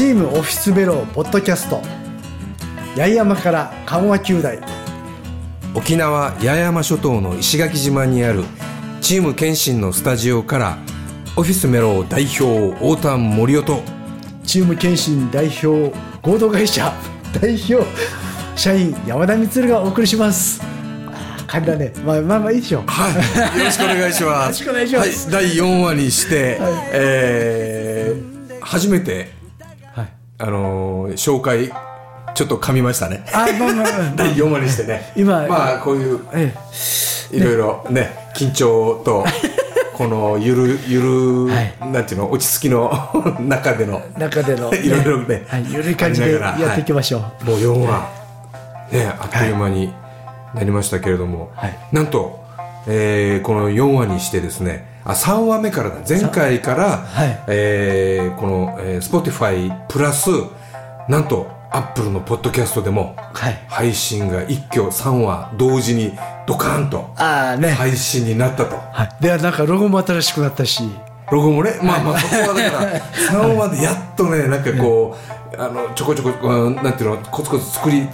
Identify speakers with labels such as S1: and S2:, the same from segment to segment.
S1: チームオフィスベローポッドキャスト。八重山から緩和球大。
S2: 沖縄八重山諸島の石垣島にあるチーム謙信のスタジオからオフィスメロ代表太田森夫と
S1: チーム謙信代表合同会社 代表社員山田充がお送りします。あー噛んだね。まあまあまあいいでしょう。
S2: はい。よろしくお願いします。
S1: よろしくお願いします。
S2: はい、第4話にして、えー初めて
S1: はい
S2: あのー紹介ちょっと噛みましたね。
S1: あまあまあまあ
S2: 第4話にしてね。
S1: 今
S2: まあこういう
S1: え
S2: いろいろね緊張とこのゆるゆる、
S1: はい。
S2: なんていうの落ち着きの 中での。
S1: え中での、
S2: いろいろね
S1: はい、ゆるい感じでやっていきましょう、
S2: もう4話、ね、あっという間になりましたけれども、
S1: はい。
S2: なんと、えーこの4話にしてですねあ3話目からだ。前回から、
S1: はい。
S2: えーこの、えー、Spotify プラスなんと Apple のポッドキャストでも
S1: はい。
S2: 配信が一挙3話同時にドカーンと配信になったと。
S1: はい、でなんかロゴも新しくなったし。
S2: ロゴもね、まあまあ、そこはだから、3話でやっとね、なんかこう、あの、ちょこちょこ、うんなんていうの、コツコツ作り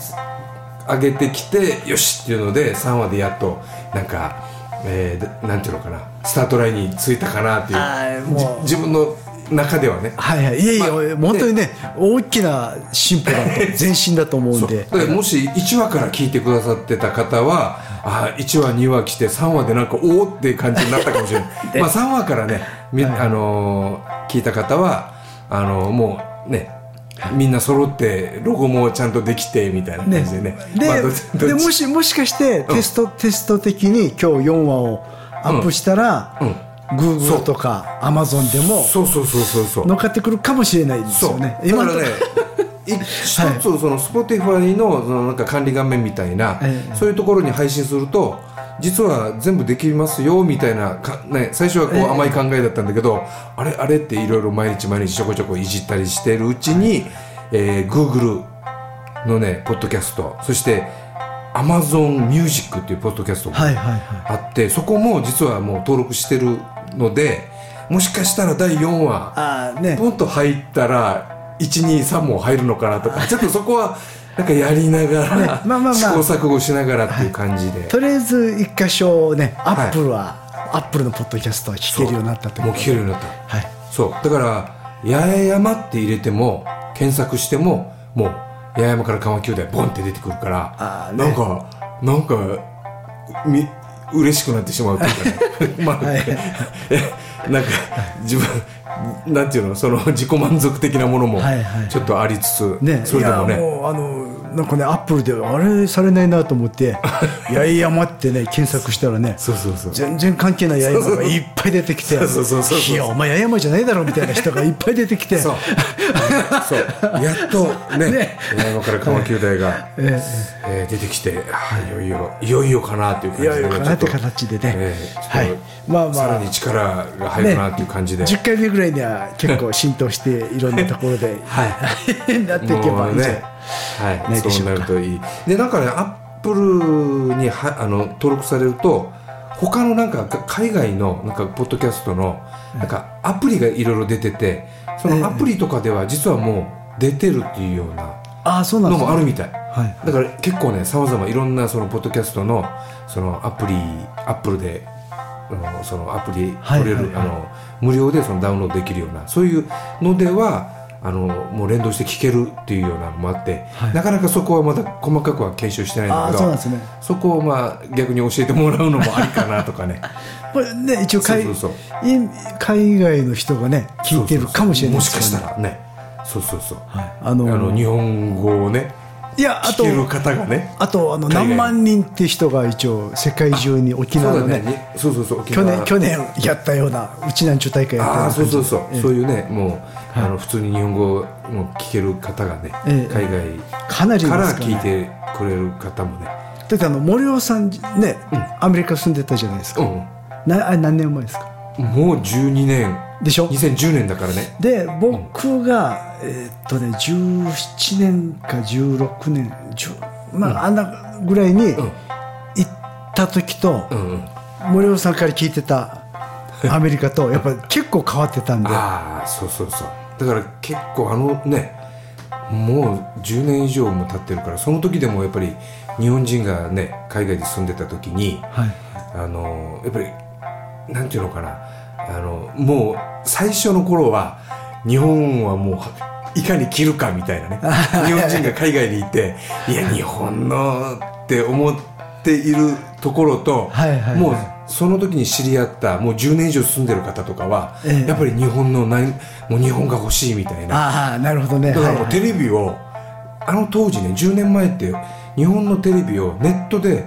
S2: 上げてきて、よしっていうので、3話でやっと、なんか、えーでなんていうのかな、スタートラインについたかなっていう、自分の中ではね。
S1: はいはいいえいえ、
S2: まあ
S1: 本当にね大きな進歩だと前進だと思うんで。
S2: もし1話から聞いてくださってた方はあ1話2話来て3話でなんかおおって感じになったかもしれない。まあ3話からね
S1: い。
S2: あのー聞いた方はあのーもうねみんな揃ってロゴもちゃんとできてみたいな感じでね。
S1: で,、
S2: まあ
S1: でもしもしかしてテスト、テスト的に今日4話をアップしたら、
S2: うん。
S1: Google とか Amazon でも
S2: そうそうそうそうそう。
S1: 乗っかってくるかもしれないです
S2: そう。
S1: よね
S2: だからね
S1: のと
S2: い一つその Spotify のそのなんか管理画面みたいな、
S1: ええ
S2: そういうところに配信すると実は全部できますよみたいなか、ね、最初はこう
S1: ええ。
S2: 甘い考えだったんだけど、あれあれっていろいろ毎日毎日ちょこちょこいじったりしてるうちに、えー Google のねポッドキャストそして Amazon Music っていうポッドキャストも
S1: はいはいはい。
S2: あってそこも実はもう登録してるのでもしかしたら第4話
S1: ね。
S2: ポンと入ったら123も入るのかなとかちょっとそこはなんかやりながら、
S1: ねまあまあまあ。
S2: 試行錯誤しながらっていう感じで、
S1: とりあえず一箇所ねア
S2: はい。
S1: ップルは、アップルのポッドキャストは聞けるようになったという
S2: もう聞けるようになった。
S1: はい。
S2: そう。だから八重山って入れても検索してももう八重山から川球大ボンって出てくるから
S1: ね。
S2: なんかなんかみ嬉しくなってしまうというかね。まあ、
S1: はい。
S2: えなんか自分なんていうのその自己満足的なものも
S1: はいはい
S2: ちょっとありつつ、
S1: ね、いや
S2: それでもね。
S1: もうあのなんかねアップルであれされないなと思って「八重山」ってね検索したらね
S2: そうそうそう。
S1: 全然関係ない八重山がいっぱい出てきていやお前八重山じゃないだろ」みたいな人がいっぱい出てきて。
S2: そう。やっとね
S1: ね。
S2: 八重山から川球大が、
S1: え
S2: えー出てきて、あいよいよいよいよかなっていう感じで、
S1: いよいよかなって形でね。
S2: えー
S1: はい。まあまあ。
S2: さらに力が入るなっていう感じで、
S1: 10回目ぐらいには結構浸透していろんなところで、
S2: はい。
S1: なっていけばいいんじゃ
S2: もうねはい。そうなるといい。でなんかねアップルにはあの登録されると他のなんかか海外のなんかポッドキャストのなんかアプリがいろいろ出ててそのアプリとかでは実はもう出てるっていうような
S1: ああそうなん
S2: のもあるみたい。
S1: はい。
S2: だから結構ねさまざまいろんなそのポッドキャストのそのアプリアップルでそのアプリ
S1: はい
S2: 取れる、
S1: はいはい。
S2: あの無料でそのダウンロードできるようなそういうのではあのもう連動して聞けるっていうようなのもあって、
S1: はい。
S2: なかなかそこはまだ細かくは検証してないんだけど
S1: そね。
S2: そこをまあ逆に教えてもらうのもありかなとかね。
S1: これね一応海外の人がね聞いてるかもしれない
S2: もしかしたらね。そうそうそう、
S1: はい。あの
S2: あの日本語をね
S1: いやあと
S2: 聞ける方がね。
S1: あとあの何万人って人が一応世界中に沖縄のね
S2: そうそうそう
S1: 去
S2: 縄。
S1: 年去年やったようなうちなんちゅう大会やった
S2: そうそうそう、
S1: ええ。
S2: そういうねもう、あの普通に日本語も聞ける方がね、
S1: ええ。
S2: 海
S1: かなり
S2: から聞いてくれる方もね。
S1: だってあの森尾さんね、アメリカ住んでたじゃないですか、
S2: う
S1: なあれ何年前ですか？
S2: んもう12年。
S1: でしょ
S2: ？2010年だからね。
S1: で僕が、えーっとね17年か16年10まあ、あんなぐらいに行った時と、
S2: うんうん。
S1: 森尾さんから聞いてた アメリカとやっぱり結構変わってたんで。
S2: ああそうそうそう。だから結構あのねもう10年以上も経ってるからその時でもやっぱり日本人がね海外で住んでた時に
S1: はい。
S2: あのやっぱりなんていうのかな。あのもう最初の頃は日本はもういかに着るかみたいなね。日本人が海外に いていや日本のって思っているところと、
S1: はいはいはい。
S2: もうその時に知り合ったもう10年以上住んでる方とかは、
S1: ええ。
S2: やっぱり日本の何もう日本が欲しいみたいな。
S1: ああなるほどね。
S2: だからもうテ
S1: はい。はい
S2: レビを、あの当時ね10年前って日本のテレビをネットで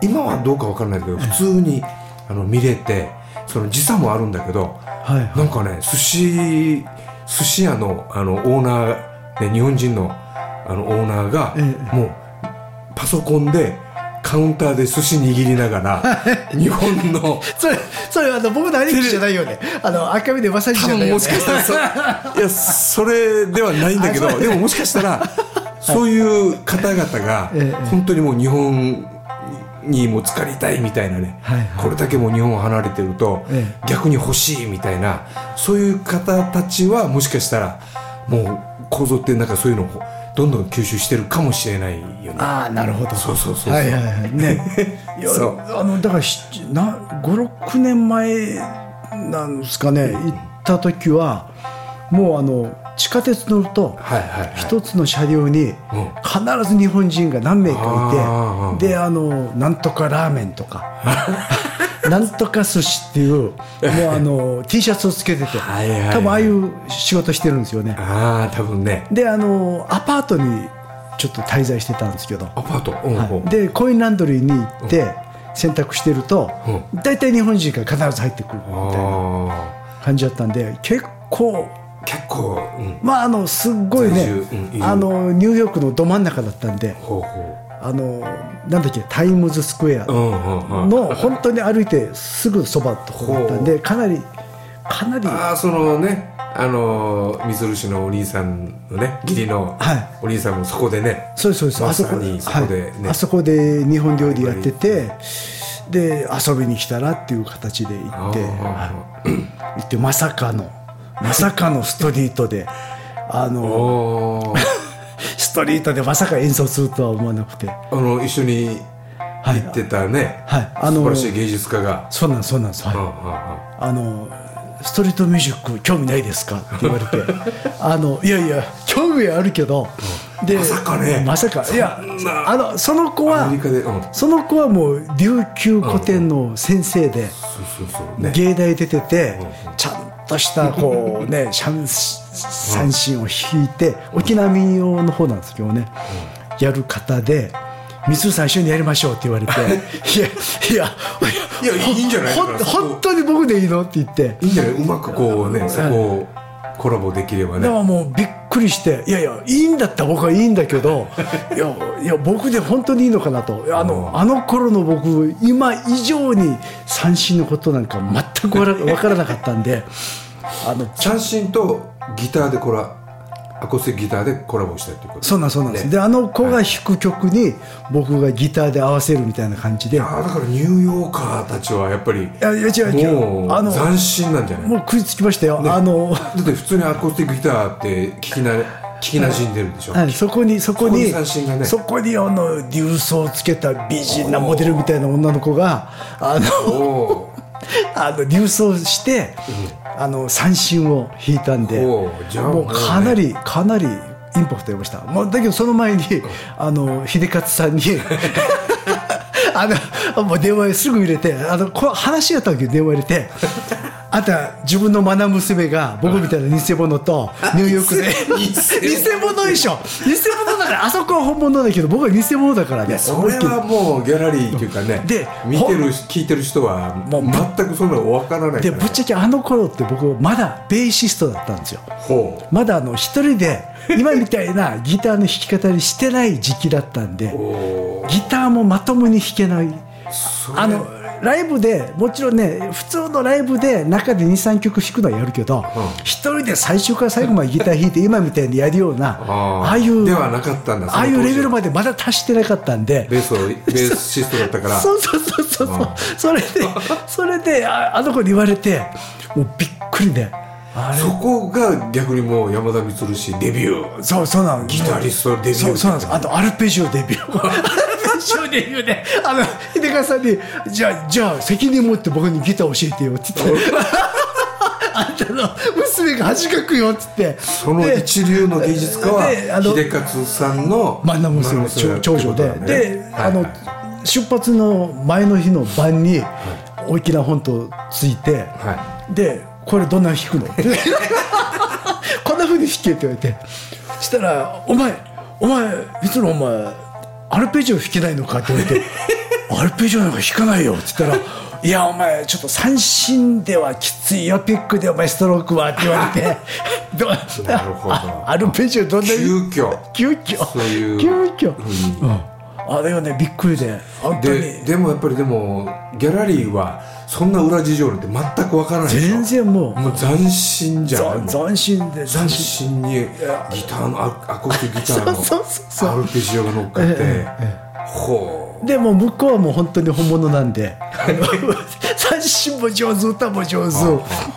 S2: 今はどうかわからないけど普通にあの見れてその時差もあるんだけど
S1: はいはい。
S2: なんかね寿司寿司屋のあのオーナー、ね、日本人のあのオーナーが、
S1: ええ。
S2: もうパソコンでカウンターで寿司握りながら日本の
S1: それそれあの僕の兄貴じゃないよね。あの赤身でわさびじ
S2: 多
S1: ゃないよね。
S2: 分もしかしたらそいやそれではないんだけどでももしかしたらそういう方々が
S1: ええ。
S2: 本当にもう日本にも浸かりたいみたいなね、
S1: はいはい。
S2: これだけもう日本を離れてると
S1: え
S2: 逆に欲しいみたいなそういう方たちはもしかしたらもう構造ってなんかそういうのをどんどん吸収してるかもしれないよね。
S1: ああなるほど。
S2: そうそうそう
S1: はいはいはい。ね。いや
S2: そう。
S1: あのだからしな56年前なんですかね。行った時はもうあの地下鉄乗ると一つの車両に
S2: うん。
S1: 必ず日本人が何名かいてであのなんとかラーメンとか なんとか寿司っていうもうあの T シャツをつけてて多分ああいう仕事してるんですよね。
S2: ああ多分ね。
S1: であのアパートにちょっと滞在してたんですけど。
S2: アパート、うんうん。
S1: はい、でコインランドリーに行って洗濯してると
S2: う
S1: 大体日本人が必ず入ってくるみたいな
S2: あ
S1: 感じだったんで結構
S2: あ結構、うん、
S1: まああのすっごいね
S2: うんいる。
S1: あのニューヨークのど真ん中だったんであのなんだっけタイムズスクエアの本当に歩いてすぐそばのとこだったんでかなりかなり。
S2: ああそのねあのー水市のお兄さんのね義理の
S1: はい。
S2: お兄さんもそこでね
S1: そうですそうです。
S2: ま
S1: あそこ
S2: さにそこでね。
S1: はい、あそこで日本料理やっててで遊びに来たらっていう形で行って、はい。行ってまさかのまさかのストリートであの ストリートでまさか演奏するとは思わなくて。
S2: あの一緒に
S1: はい
S2: 行ってたね、
S1: はい。あの
S2: 素晴らしい芸術家が、
S1: そうなんですそうなんです、はい。
S2: うんうんうん。
S1: あのストリートミュージック興味ないですか？って言われて。あのいやいや興味はあるけど、で
S2: まさかね。
S1: まさか。いやあのその子は
S2: うん、
S1: その子はもう琉球古典の先生で、芸大出てて、ちゃんとしたこうね 三三振を弾いて沖縄民謡の方なんですけどね、やる方で「水さん一緒にやりましょう」って言われて「い。やいや
S2: いやいいんじゃない
S1: 本当に僕でいいの?」って言って。
S2: いいんじゃない？うまくこうねそこをコラボできればね。
S1: だからもうびっくりして「いやいやいいんだったら僕はいいんだけどいやいや僕で本当にいいのかなと。あのあの頃の僕今以上に三振のことなんか全くわら分からなかったんであの
S2: 三振とギターでコラアコースティックギターでコラボしたっていうこと
S1: そうなんそうなんです、
S2: ね。
S1: であの子が弾く曲に僕がギターで合わせるみたいな感じで。
S2: ああだからニューヨーカーたちはやっぱり
S1: いやいや違う違う。
S2: も
S1: あの
S2: う斬新なんじゃない？
S1: もう食いつきましたよ、あの
S2: だって普通にアコースティックギターって聞きな聞きなじんでるでしょ、
S1: はい、そこにそこに
S2: そこに三振がね。
S1: そこにあの流装をつけた美人なモデルみたいな女の子があの
S2: お
S1: あの流装して、あの三振を弾いたんでもうかなりかなりインパクトありました、もうだけどその前にあの秀勝さんにあのもう電話すぐ入れてあのこ話があった時に電話入れて。あんた自分のマナ娘が僕みたいな偽物とニューヨークで。
S2: 偽
S1: 偽物でしょ偽物だからあそこは本物だけど僕は偽物だからね。
S2: それはもうギャラリーっていうかね
S1: で
S2: 見てる聞いてる人は
S1: もう
S2: 全くそんなの分からない
S1: でぶっちゃけあの頃って僕まだベーシストだったんですよ。まだあの一人で 今みたいなギターの弾き方にしてない時期だったんで
S2: お
S1: ギターもまともに弾けない。あのライブでもちろんね普通のライブで中で23曲弾くのはやるけど一、人で最初から最後までギター弾いて 今みたいにやるような
S2: あー。
S1: ああいう
S2: ではなかったんだ
S1: ああいうレベル
S2: ま
S1: までまだ達してなかったんで。
S2: ベースをベースシストだったから。
S1: そうそうそうそうそう。
S2: あ
S1: それでそれでああの子に言われてもうびっくりであれ
S2: そこが逆にもう山田充氏デビュー。
S1: そうそうなの。
S2: ギタリストデビュー。
S1: そうそうなんです。あとアルペジオデビュー。アルペジオデビューであの秀川さんに「じゃあじゃあ責任持って僕にギター教えてよ」って言って「あんたの娘が恥かくよ」って言って。
S2: その一流の芸術家は秀勝さんの
S1: 真ん中娘長長女で、で、あの出発の前の日の晩に大きな本とついて、
S2: は
S1: でこれどんなの弾くの？こんなふうに弾けって言われて。そしたら「お前お前いつのお前アルペジオ弾けないのか?」って言われて「アルペジオなんか弾かないよ」って言ったら「いやお前ちょっと三振ではきついよ。ピックでお前ストロークは」って言われて。ど
S2: なるほど。
S1: あアルペジオどんな
S2: 急遽。
S1: 急遽。
S2: そういう
S1: 急遽、うん、あれがね。びっくりで。本当に。
S2: ででもやっぱりでもギャラリーはそんな裏事情なんて全くわからないでしょ。
S1: 全然もう。
S2: もう斬新じゃない
S1: ざ斬新で。斬
S2: 斬
S1: 新
S2: 新にギターのアアコースティックギターの アルペジオが乗っかって、
S1: ええ
S2: ほう。
S1: でも向こうはもう本当に本物なんで。三振も上手歌も上手。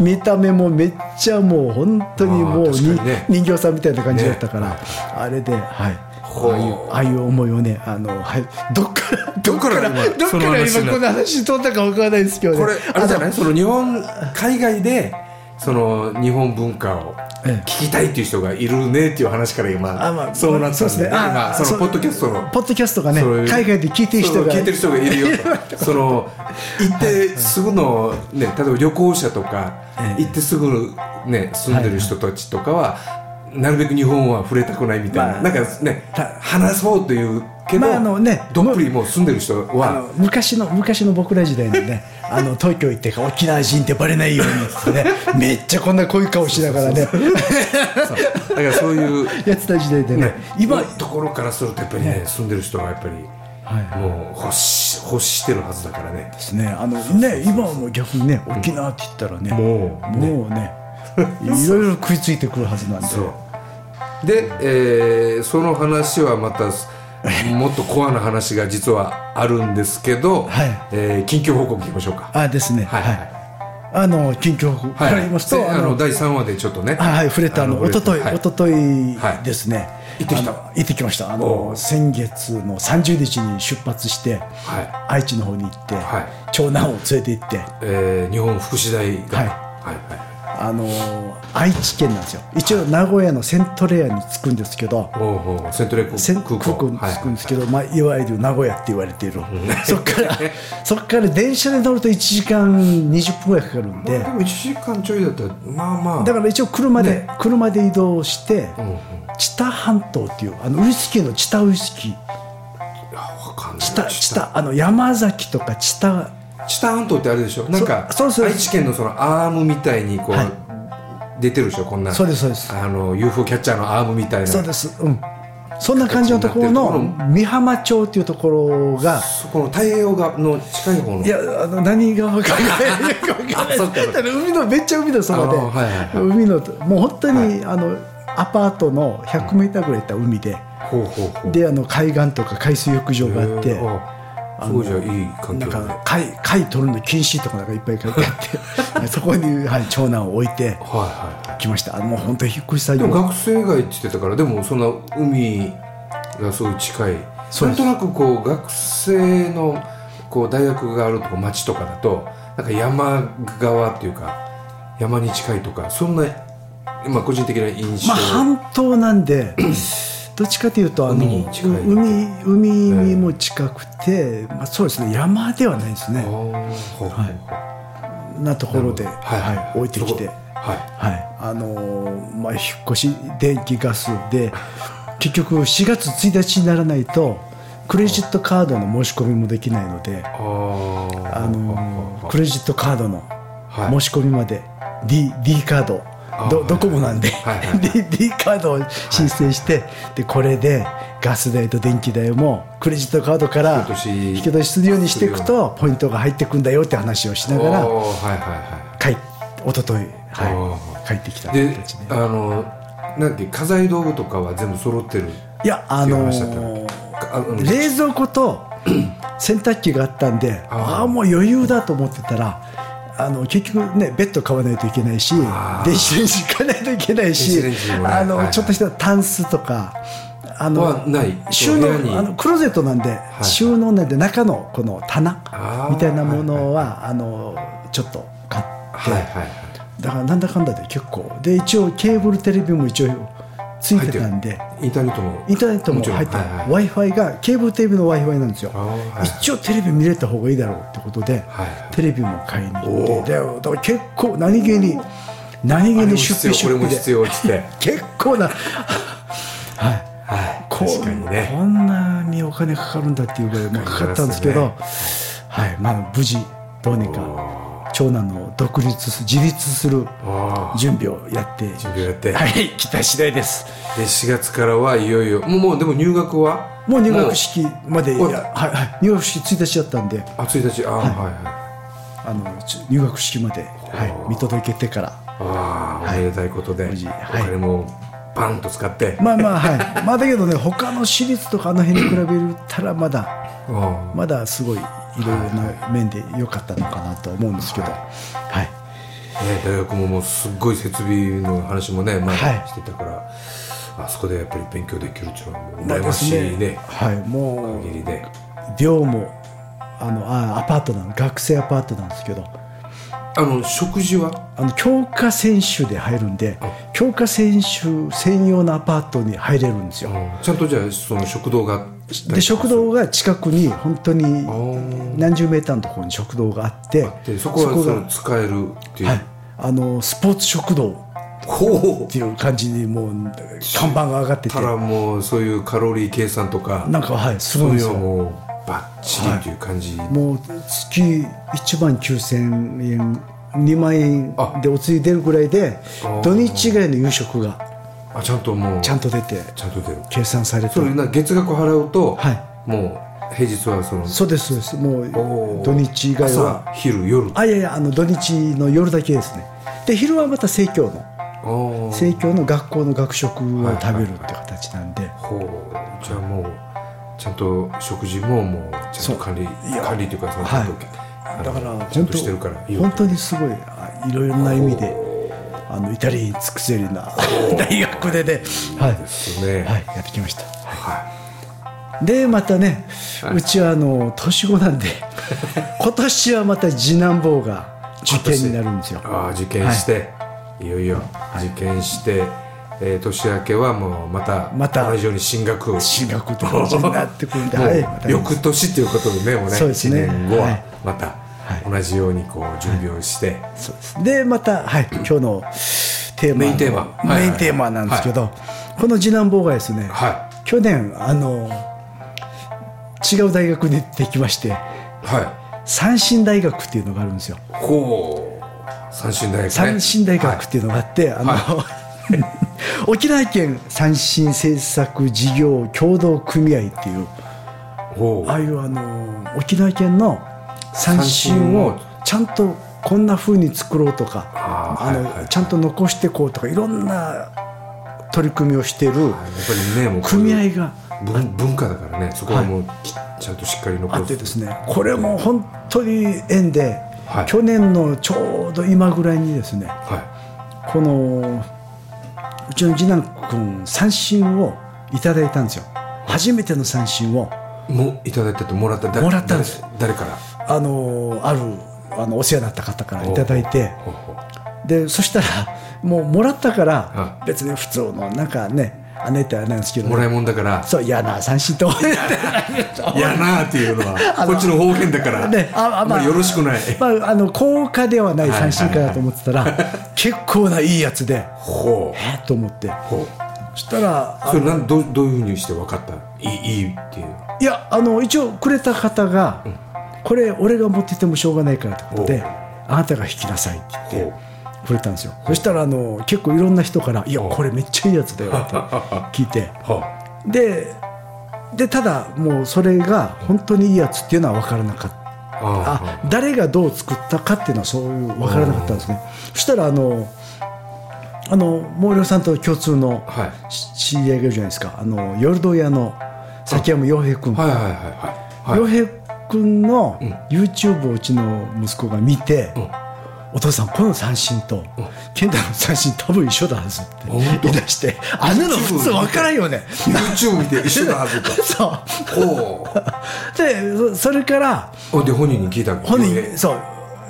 S1: 見た目もめっちゃもう本当にもうに
S2: ね。
S1: 人形さんみたいな感じだったから、
S2: ね。
S1: あれではいああいうああいう思いをねあの、はい、どっから どっから
S2: どっから今
S1: この話取ったかわからないですけどね。
S2: これあれじゃない？その日本海外でその日本文化を
S1: ええ。
S2: 聞きたいっていう人がいるねっていう話から今
S1: あまあ
S2: そうなったん
S1: ですね。あ
S2: 今そのポッドキャストの。
S1: ポッドキャストがね海外で聞いてる人が。
S2: 聞いてる人がいるよと。その行ってすぐの、ね、例えば旅行者とか、
S1: ええ。
S2: 行ってすぐ、ね、住んでる人たちとかは、なるべく日本は触れたくないみたいな、
S1: まあ。
S2: なんかね
S1: た
S2: 話そうというけど、
S1: まああのね
S2: どっぷりもう住んでる人
S1: あ
S2: は
S1: の昔の昔の僕ら時代のね あの東京行って沖縄人ってバレないようにってね めっちゃこんな濃い顔しながらね。
S2: だからそういう、
S1: やってた時代でね。
S2: ね、
S1: 今
S2: 今ところからするとやっぱりね住んでる人はやっぱり、
S1: はい。
S2: もう欲し欲してるはずだからね。
S1: ですね。あのね今はもう逆にね沖縄って言ったらね、
S2: もう
S1: もうねいろいろ食いついてくるはずなんで。
S2: そうで、えーその話はまたもっとコアな話が実はあるんですけど、
S1: はい。
S2: えー近況報告いきましょうか。
S1: あですね。
S2: はい。はい。
S1: あの近況報告。から言いますと、
S2: であ
S1: あの
S2: の第3話でちょっとね。
S1: はいはい触れたあの一昨日
S2: はい。
S1: 一昨日
S2: はい。
S1: ですね、
S2: 行ってきた。
S1: 行ってきました。あ
S2: お
S1: の
S2: う。
S1: 先月の30日に出発して
S2: はい。
S1: 愛知の方に行って、
S2: はい。
S1: 長男を連れて行って。
S2: えー日本福祉大学。
S1: はい。
S2: はいはい
S1: あの愛知県なんですよ。一応名古屋のセントレアに着くんですけど
S2: セントレー空港。
S1: に着くんですけど、いまあ、いわゆる名古屋って言われている、そっから そっから電車で乗ると1時間20分ぐらいかかるんで、
S2: まあでも1時間ちょいだったらまあまあ。
S1: だから一応車で、
S2: ね。
S1: 車で移動して、
S2: うんうん。
S1: 知多半島っていうあのウイスキーの知多ウイスキー。
S2: いやわかんない。
S1: 知多知多。あの山崎とか知多
S2: 知多半島ってあれでしょ？なんか
S1: そうそう
S2: 愛知県のそのアームみたいにこう、
S1: はい。
S2: 出てるでしょ？こんな
S1: そうですそうです。
S2: あの UFO キャッチャーのアームみたいな。
S1: そうです。うん。そんな感じのところの美浜町っていうところが
S2: そこの太平洋側の近い方の。
S1: いやあの何が分かんない。か分か。んない海のめっちゃ海のそばで、
S2: はいはいはい。
S1: 海のもう本当に、あのアパートの100メーターぐらい行った海で、
S2: ほうほうほう。
S1: であの海岸とか海水浴場があって、
S2: へー。あすごいじゃあいい環
S1: なんか貝貝取るの禁止とかなんかいっぱい書いてあって そこに、はい、長男を置いて
S2: はいはいは
S1: 来ました。あのもう本当に引っ越し作
S2: いで
S1: 業
S2: も学生街って言ってたからでもそんな海がすごい。近いなんとなくこう学生のこう大学があるとこ町とかだとなんか山側っていうか山に近いとかそんなまあ個人的な印象、
S1: まあ半島なんで どっちかというとあの
S2: 海
S1: 海海にも近くて、まあ、そうですね山ではないですね。
S2: あーほうほうほう。
S1: なところで、
S2: はい
S1: はい。置いてきて。
S2: はい。
S1: はい。あのーまあ引っ越し電気ガスで 結局4月1日にならないとクレジットカードの申し込みもできないので、
S2: あ
S1: のークレジットカードの
S2: はい。
S1: 申し込みまで D, D カードどドコモなんで、
S2: はいはい
S1: D, D カードを申請して、でこれでガス代と電気代もクレジットカードから
S2: 引き落とし。
S1: するようにしていくとポイントが入ってくんだよって話をしながら
S2: はいはいは
S1: 帰っ一昨日
S2: あ
S1: はい帰ってきた形で
S2: あのなんだっけ家財道具とかは全部揃ってる
S1: いやあの冷蔵庫と洗濯機があったんで
S2: あ
S1: あもう余裕だと思ってたらあの結局ねベッド買わないといけないし電子レンジ買わないといけないし、
S2: ね
S1: あの、
S2: はいはい。
S1: ちょっとしたタンスとかあの
S2: はない。
S1: 収納あのクローゼットなんで、
S2: い
S1: 収納なんで中のこの棚みたいなものは、あのちょっと買って、
S2: はいはいはい。
S1: だからなんだかんだで結構。で一応ケーブルテレビも一応ついてたんで。
S2: インターネットも
S1: インターネットも入って
S2: はいはい
S1: w i f i がケーブルテレビの w i f i なんですよ、
S2: はい。
S1: 一応テレビ見れた方がいいだろうってことで、
S2: はい
S1: テレビも買いに行って。だから結構何気に何気に出費出費で結構な。はい。
S2: はい。
S1: こ
S2: 確かにね。
S1: こんなにお金かかるんだっていうぐらいかかったんですけど。
S2: かか
S1: はい。まあ無事どうにか長男の独立す自立する準備をやって。
S2: 準備をやって、
S1: はい来た次第です。
S2: で4月からはいよいよもうもうでも入学は？
S1: もう入学式まではいはい。入学式1日だったんで。
S2: あ1日ああはい。はい、
S1: あのち入学式まで、はい、見届けてから。
S2: ああおめでたいことで、
S1: はい。
S2: 金もバンと使って、
S1: まあまあはい。まあだけどね他の私立とかあの辺に比べたらまだ
S2: あ
S1: まだすごいいろいろな面で良かったのかなと思うんですけど。はい。
S2: あね、大学ももうすっごい設備の話もね前
S1: はい。
S2: してたから、あそこでやっぱり勉強できるっていうのはもう
S1: まあ
S2: 羨ましいね。
S1: はい。も
S2: 限りで
S1: う寮もあのあアパートなの学生アパートなんですけど。
S2: あの食事は？
S1: あの強化選手で入るんで強化選手専用のアパートに入れるんですよ。
S2: ちゃんとじゃあその食堂が
S1: で食堂が近くに本当に
S2: ー。
S1: 何十メーターのところに食堂があって
S2: でそこは使えるっていう、
S1: はい、あのスポーツ食堂っていう感じにもう看板が上がってて。
S2: たらもうそういうカロリー計算とか
S1: なんかはいすごいんですよ。
S2: もうバッチリっていう感じ、
S1: もう月1万9000円2万円でお釣り出るぐらいで土日以外の夕食が
S2: あちゃんともう
S1: ちゃんと出て。
S2: ちゃんと出る。
S1: 計算されて。
S2: それな月額払うと、
S1: はい。
S2: もう平日はその
S1: そうですそうです。も
S2: お
S1: う
S2: ー。
S1: 土日以外は。
S2: 朝昼夜
S1: あいやいやあの土日の夜だけですね。で昼はまた生協の。生協の学校の学食を食べるって形なんで、
S2: ほう。じゃあもうちゃんと食事ももうちゃんと管理
S1: や。
S2: 管理というかその
S1: はい。
S2: ちゃんとあの
S1: だから
S2: ちゃんとしてるから
S1: 本当にすごいあいろいろな意味であの至れり尽くせりな 大学でね。はい、
S2: ですね。
S1: はい、やってきました。
S2: は
S1: でまたね、
S2: はい。う
S1: ちはあの年子なんで 今年はまた次男坊が受験になるんですよ。
S2: ああ受験して、い、よいよ受験して、えー年明けはもうまた
S1: また
S2: 同じように進学
S1: 進学って感じになってくるんで、はい、
S2: 翌年っていうことでねもうね
S1: そうですね。
S2: 1年後
S1: は
S2: はい。また同じようにこう準備をして、
S1: でまた、はい、今日のテーマ。
S2: メインテーマ。
S1: メインテーマなんですけど、この次男坊がですね、
S2: は
S1: 去年あの違う大学に行ってきまして
S2: いはい。
S1: 三新大学っていうのがあるんですよ。
S2: ほう。三進大学ね。
S1: 三新大学っていうのがあって、あの、沖縄県三新政策事業協同組合っていう。ああいうあの沖縄県の三新をちゃんとこんな風に作ろうとか
S2: あ
S1: の、ちゃんと残していこうとかいろんな取り組みをしている
S2: やっぱりねもうこういう
S1: 組合が。
S2: 文文化だからねそこはもうきちゃんとしっかり残
S1: ってですねこれも本当に縁で、
S2: はい。
S1: 去年のちょうど今ぐらいにですね
S2: は
S1: このうちの次男君三振をいただいたんですよ。初めての三振を。
S2: いもういただいたってもらった誰
S1: もらったんです。
S2: 誰誰から？
S1: あのあるあのお世話になった方からいただいてでそしたらもうもらったから
S2: は
S1: 別に普通のなんかねあねってあれなんですけど、
S2: もらいもんだから。
S1: そう嫌な三振と。
S2: 嫌なーっていうのは こっちの方言だから、
S1: ねああ
S2: まあ、よろしくない。
S1: まあ、あの高価ではない三振かなと思ってたら、結構ないいやつで
S2: ほう。
S1: えっと思って。
S2: ほう。
S1: そしたらあ
S2: それなんどうどういうふうにして分かった？いいいいっていう
S1: いやあの一応くれた方が、これ俺が持っててもしょうがないからってことであなたが引きなさいって言って
S2: ほ
S1: くれたんですよ。そしたらあの結構いろんな人から「いやこれめっちゃいいやつだよ」って聞いて。
S2: は
S1: ででただもうそれが本当にいいやつっていうのは分からなかった。
S2: あ
S1: あ誰がどう作ったかっていうのはそういう分からなかったんですね。そしたらあのあの毛量さんと共通の
S2: はい。
S1: 知り合いがいるじゃないですか。あの夜堂屋の崎山洋平君。
S2: はいはいはいはい。はい。
S1: 洋平君の YouTube をうちの息子が見て、
S2: うん。
S1: お父さんこの三振と健太の三振多分一緒だはずって言い出してあんなの普通分からんよね。
S2: YouTube 見て一緒だはずと
S1: そう。
S2: お
S1: でそそれから
S2: おで本人に聞いたの？
S1: 本人にそう。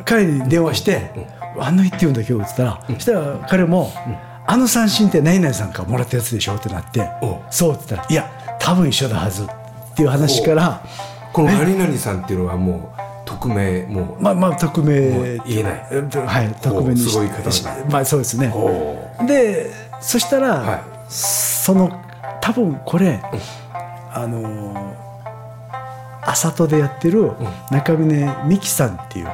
S1: 彼に電話して「あの日って言うんだ今日」っつったらそしたら彼も「あの三振って何々さんからもらったやつでしょ?」ってなって
S2: お「
S1: そう」って言ったら「いや多分一緒だはず」っていう話から
S2: この何々さんっていうのはもう匿名もう
S1: まあまあ匿名。
S2: 言えない。
S1: えはい匿名に
S2: すごい
S1: し
S2: 方だ
S1: まあそうですね。
S2: お
S1: でそしたら、
S2: はい。
S1: その多分これ、あのー朝とでやってる中峰美紀さんっていう、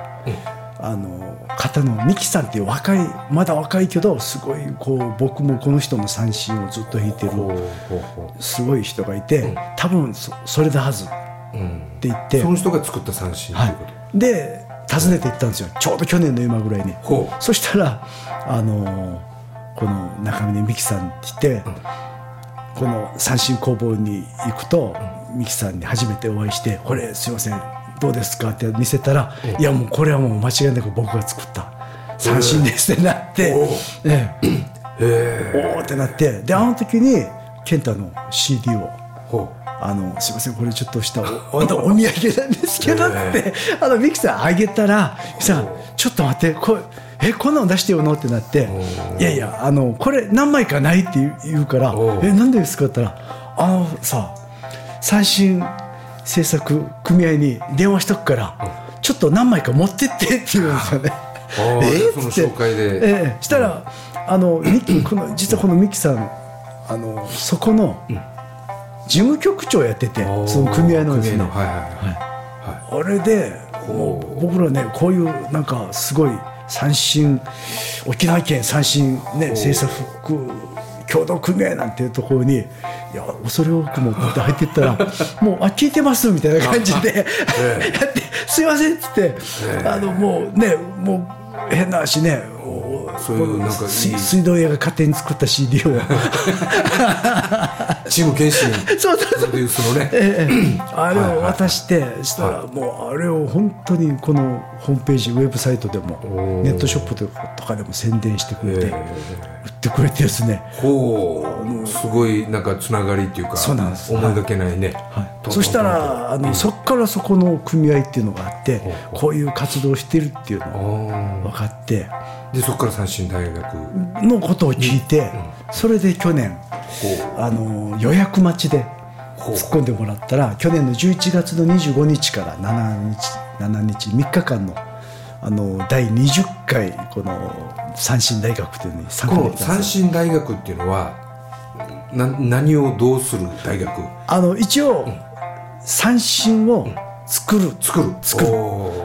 S1: あのー方の美紀さんっていう若いまだ若いけどすごいこう僕もこの人の三振をずっと弾いてるすごい人がいて、多分そそれだはずっ
S2: ううん
S1: て。言って、
S2: その人が作った三振と
S1: はいで訪ねて行ったんですよ。ちょうど去年の今ぐらいに。
S2: ほ
S1: そしたらあのこの中峰美紀さんって言って、この三振工房に行くと、美紀さんに初めてお会いして「これすいませんどうですか?」って見せたら「いやもうこれはもう間違いなく僕が作った三振です」ってなって
S2: おう「
S1: え
S2: うへえ
S1: えおお!」ってなってであの時に健太の CD を。
S2: ほ
S1: あのすいませんこれちょっとしたおお お土産なんですけどって、あのミキさんあげたらさちょっと待ってこれえこんなの出してよのってなっていやいやあのこれ何枚かないって言うからえなんでですかって言ったらあのさ三振制作組合に電話しとくからちょっと何枚か持ってってって言うんですよね。
S2: あー
S1: え
S2: その紹介で。
S1: ええしたらあのミキこの実はこのミキさんあのそこの事務局長やっててその組合のですね。
S2: はいはいはい
S1: あれで僕らねこういうなんかすごい三振沖縄県三振ね政策協同組合なんていうところにいや恐れ多くもって入っていったら もうあ聞いてますみたいな感じで やってすいませんっつってあのもうねもう変な話ね
S2: そういうなんかいい
S1: 水水道屋が勝手に作った CD を。
S2: チーム検診
S1: そうそうそう。
S2: プロデュースのね。
S1: ええ。あれを渡してしたらもうあれを本当にこのホームページウェブサイトでもネットショップとかでも宣伝してくれて
S2: え
S1: 売ってくれてですね。
S2: ほう。すごいなんかつながりっていうか
S1: そうなんです。
S2: 思いがけないね、
S1: はい、そしたらあのそこからそこの組合っていうのがあってこういう活動をしてるっていうのが分
S2: あ
S1: かって
S2: ーでそこから三振大学。
S1: のことを聞いてそれで去年あの予約待ちで突っ込んでもらったら去年の11月の25日から7日7日3日間のあの第20回この三振大学というのに参加できたん
S2: 三振大学っていうのはな何をどうする大学？
S1: あの一応三振を作る。
S2: 作る。
S1: 作る。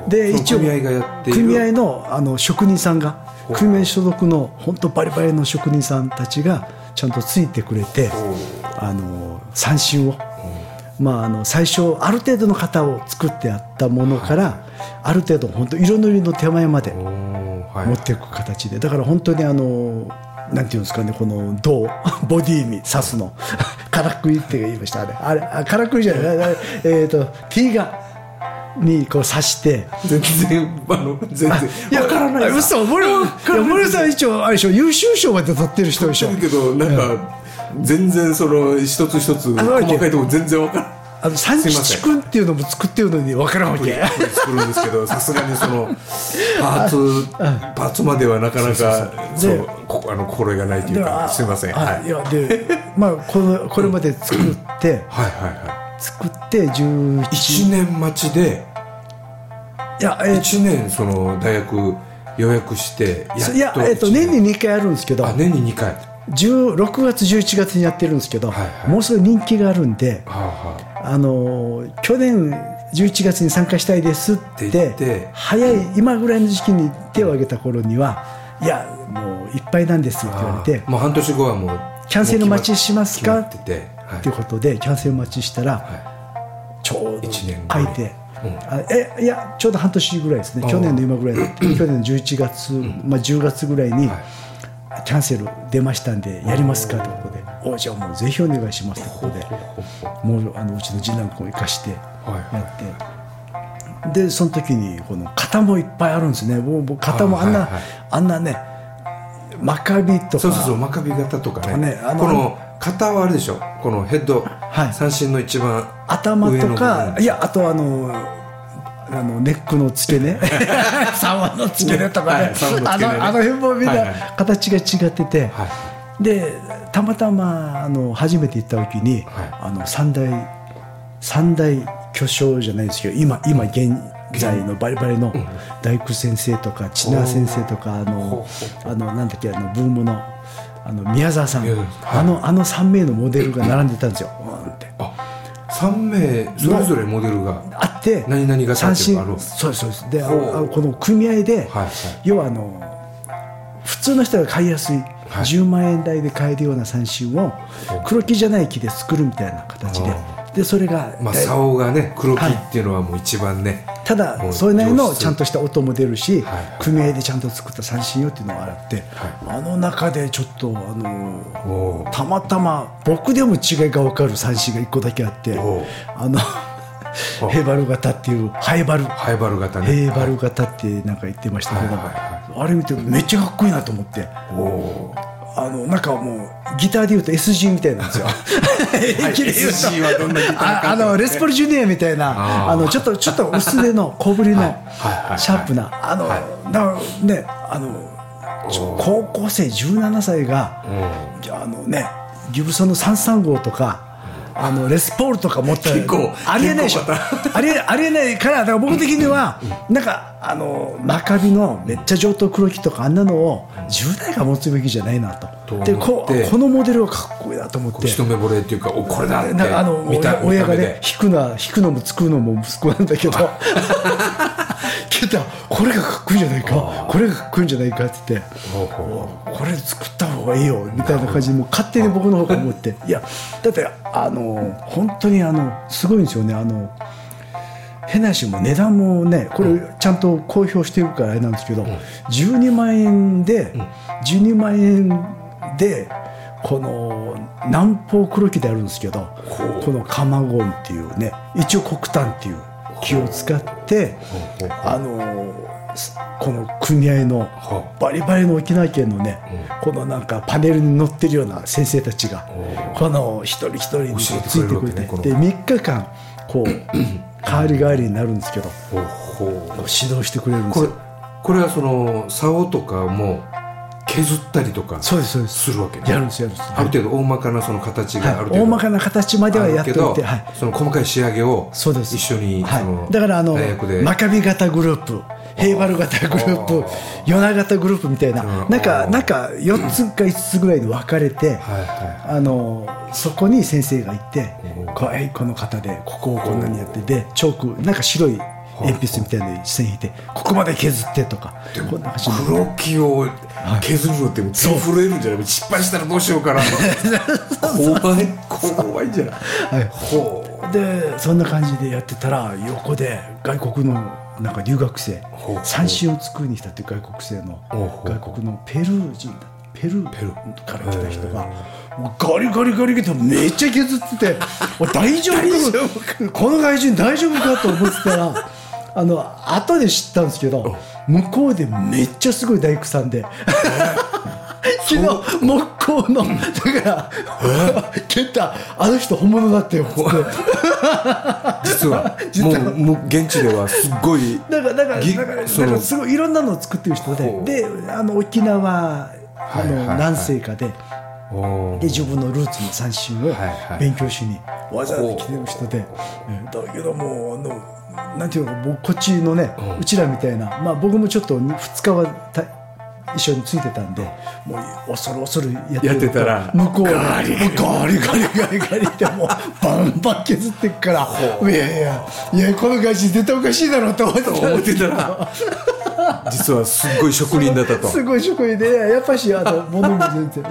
S1: で一応
S2: 組合
S1: のあの職人さんが
S2: ほう
S1: 組合所属の本当バリバリの職人さんたちがちゃんとついてくれてあの三振を、まあ、あの最初ある程度の型を作ってあったものから、ある程度本当色塗りの手前まで持っていく形でだから本当にあのなんていうんですかねこの銅 ボディに刺すの。からくりって言いました。あれあれあからくりじゃない。えっ、と T がにこう刺して。
S2: 全然あの全然。
S1: いや
S2: わからない。
S1: 嘘。森森さん一応あれでしょ？優秀賞まで取ってる人でしょ？
S2: だけどなんか全然その一つ一つ細かいところ全然わからない
S1: あの三吉君っていうのも作ってるのに分からんわけ。
S2: 作るんですけど さすがにそのパーツパーツまではなかなか
S1: そう
S2: あの心得がないというかすいません。
S1: あ
S2: はい。
S1: いやでまあこのこれまで作って
S2: はいはいはい。
S1: 作って11
S2: 1年待ちで
S1: いやえっ、
S2: 1年その大学予約してやっと
S1: いや、えっと
S2: 一
S1: 年。に2回あるんですけど。
S2: あ年に2回。は
S1: 16月11月にやってるんですけど、
S2: はいはい。
S1: もうすぐ人気があるんで
S2: あは
S1: あ。のー去年11月に参加したいですっ
S2: って
S1: 早い今ぐらいの時期に手を挙げた頃にはいやもういっぱいなんですって
S2: あ
S1: 言われて
S2: あもう半年後はもう
S1: キャンセル待ちしますか？
S2: ってい。
S1: っていうことでキャンセル待ちしたら、
S2: は
S1: ちょうど
S2: 一年後に。
S1: 空いて、
S2: うん。
S1: あえいやちょうど半年ぐらいですね。去年の今ぐらい 去年の11月、まあ、10月ぐらいに、
S2: はい
S1: キャンセル出ましたんでやりますかということで。おじゃあもうぜひお願いしますことで。もうあのうちの次男君を生かして
S2: はい。
S1: やって、でその時にこの型もいっぱいあるんですね。も型もあんな、
S2: あはいはい。
S1: あんなねマカビとか。
S2: そうそうそう真壁型とかね。
S1: ねあの
S2: この型はあれでしょ。このヘッド、
S1: はい。
S2: 三振の一番
S1: 頭とかいやあとあのあのネックの付け根。三輪の付け根とかね,、
S2: はい
S1: あのあの辺もみんない形が違ってて、
S2: はい。
S1: でたまたまあの初めて行った時に、
S2: は
S1: あの三大三大巨匠じゃないですけど今今現在のバリバリの大工先生とか千奈先生とかあのあのなんだっけあのブームのあの宮沢さん、
S2: はい
S1: あのあの3名のモデルが並んでたんですよ。うんって。
S2: あ三名それぞれモデルが
S1: あって
S2: 何々が
S1: 三振そうですそうです。でこの組合で、
S2: はいはい。
S1: 要はあの普通の人が買いやすい、
S2: はい。
S1: 10万円台で買えるような三振を黒木じゃない木で作るみたいな形で
S2: あ
S1: でそれが、
S2: まあ
S1: だい
S2: 竿がね黒木っていうのはもう一番ね、
S1: ただ
S2: もう
S1: それなりのちゃんとした音も出るし、
S2: はい。はい
S1: 組合でちゃんと作った三振よっていうのがあって、あの中でちょっとあのたまたま僕でも違いが分かる三振が1個だけあってあの
S2: お
S1: ヘイバル型っていうハイバル
S2: ハイバル型ね。
S1: ヘイバル型ってなんか言ってましたけど、
S2: はいはいは
S1: あれ見てめっちゃかっこいいなと思ってあのなんかもうギターでいうと SG みたいなんですよ。
S2: SG はどんなギターか
S1: ああのレスポルジュニアみたいな
S2: あ
S1: のちょっとちょっと薄手の小ぶりのシャープなあの、ねあの高校生17歳が
S2: うん。
S1: じゃああのねギブソンの335とかあのレスポールとか持ったら
S2: 結構
S1: ありえないでしょ。ありえありえないからだから僕的にはなんかあのマカビのめっちゃ上等黒木とかあんなのを10代が持つべきじゃないなと。でこうこのモデルはかっこいいなと思って。
S2: 一目惚れっていうかおこれだって
S1: なんかあの親がね引くな引くのも作るのも息子なんだけど けどこれがかっこいいんじゃないか。これがかっこいいんじゃないかって言って。これ作った方がいいよみたいな感じでもう勝手に僕の方が思って。いやだってあの本当にあのすごいんですよね。あの変な話も値段もねこれちゃんと公表してるからあれなんですけど、12万円で、12万円でこの南方黒木であるんですけどこのカマゴンっていうね一応黒炭っていう木を使ってあのすこの組合の
S2: ほ
S1: バリバリの沖縄県のね、このなんかパネルに載ってるような先生たちがこの一人一人についてくれて。で3日間こう 代わり代わりになるんですけど指導してくれるんですよ。
S2: これはその竿とかも削ったりとか
S1: そうですそうです。
S2: するわけね。
S1: やるんですやるんです。
S2: ある程度大まかなその形がある
S1: はい、
S2: 程度
S1: 大まかな形まではやっておいて、はい、
S2: その細かい仕上げを
S1: そうです。
S2: 一緒
S1: はい、だからあのマカビ型グループヘイバル型グループヨナ型グループみたいな
S2: うん。
S1: なんかなんか4つか5つぐらいに分かれて、
S2: はいは
S1: あのそこに先生がいて
S2: うん。
S1: ここの型でここをこんなにやってでチョークなんか白い鉛筆みたいな線引いてここまで削ってとか。
S2: 黒木を削るのって手震えるんじゃない？失敗したらどうしようかな。怖い怖いんじゃない
S1: はい。
S2: ほう。
S1: でそんな感じでやってたら横で外国のなんか留学生三振を作りに来たっていう外国生の外国のペルー人だ。ペルー
S2: ペルー。
S1: から来た人がガリガリガリガリってめっちゃ削っててお大丈夫？かこの外人大丈夫かと思ってたらあの後で知ったんですけど向こうでめっちゃすごい大工さんで。昨日木工のだから「ケンタあの人本物だってよ」
S2: 実は。
S1: 実は。
S2: もう現地ではすっごい
S1: だからだから
S2: ぎ
S1: だからすごいいろんなのを作ってる人でであの沖縄あの
S2: はいはいはい。
S1: 何世かでで自分のルーツの三振を勉強しにわざわざ来てる人で、えだけどもうあのなんていうのか僕こっちのね、うちらみたいな、まあ、僕もちょっと2日はた一緒についてたんでもう恐る恐るやって
S2: やって
S1: ると
S2: たら
S1: 向こうが
S2: ガリ
S1: ガリ。ガリガリガリってもうバンバン削ってっからいやいやいやこの外人絶対おかしいだろうと思ってた。
S2: ら実はすっごい職人だったと。
S1: すごい職員でやっぱしあの物も全然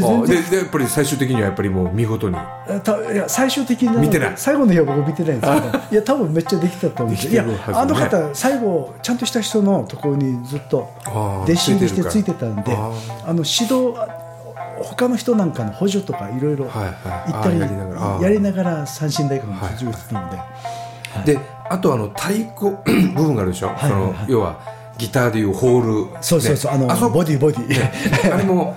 S1: で
S2: ででやっぱり最終的にはやっぱりもう見事に。
S1: たいや最終的に
S2: 見てない。
S1: 最後の日は僕見てないんですけどいや多分めっちゃできたと思うんですよ。いやあの方最後ちゃんとした人のところにずっと弟子入りしてつ
S2: ついて
S1: たんで
S2: あ
S1: あの指導他の人なんかの補助とかいろいろ
S2: はいはい
S1: 行ったり
S2: あーやりながら。あー。
S1: やりながら三振大学の卒業してたので、
S2: であとあの太鼓 部分があるでしょ、
S1: い
S2: その
S1: はい。はい
S2: 要はギターでいうホール。
S1: そうそうそう、あの
S2: あそ
S1: ボディボディ、
S2: あれも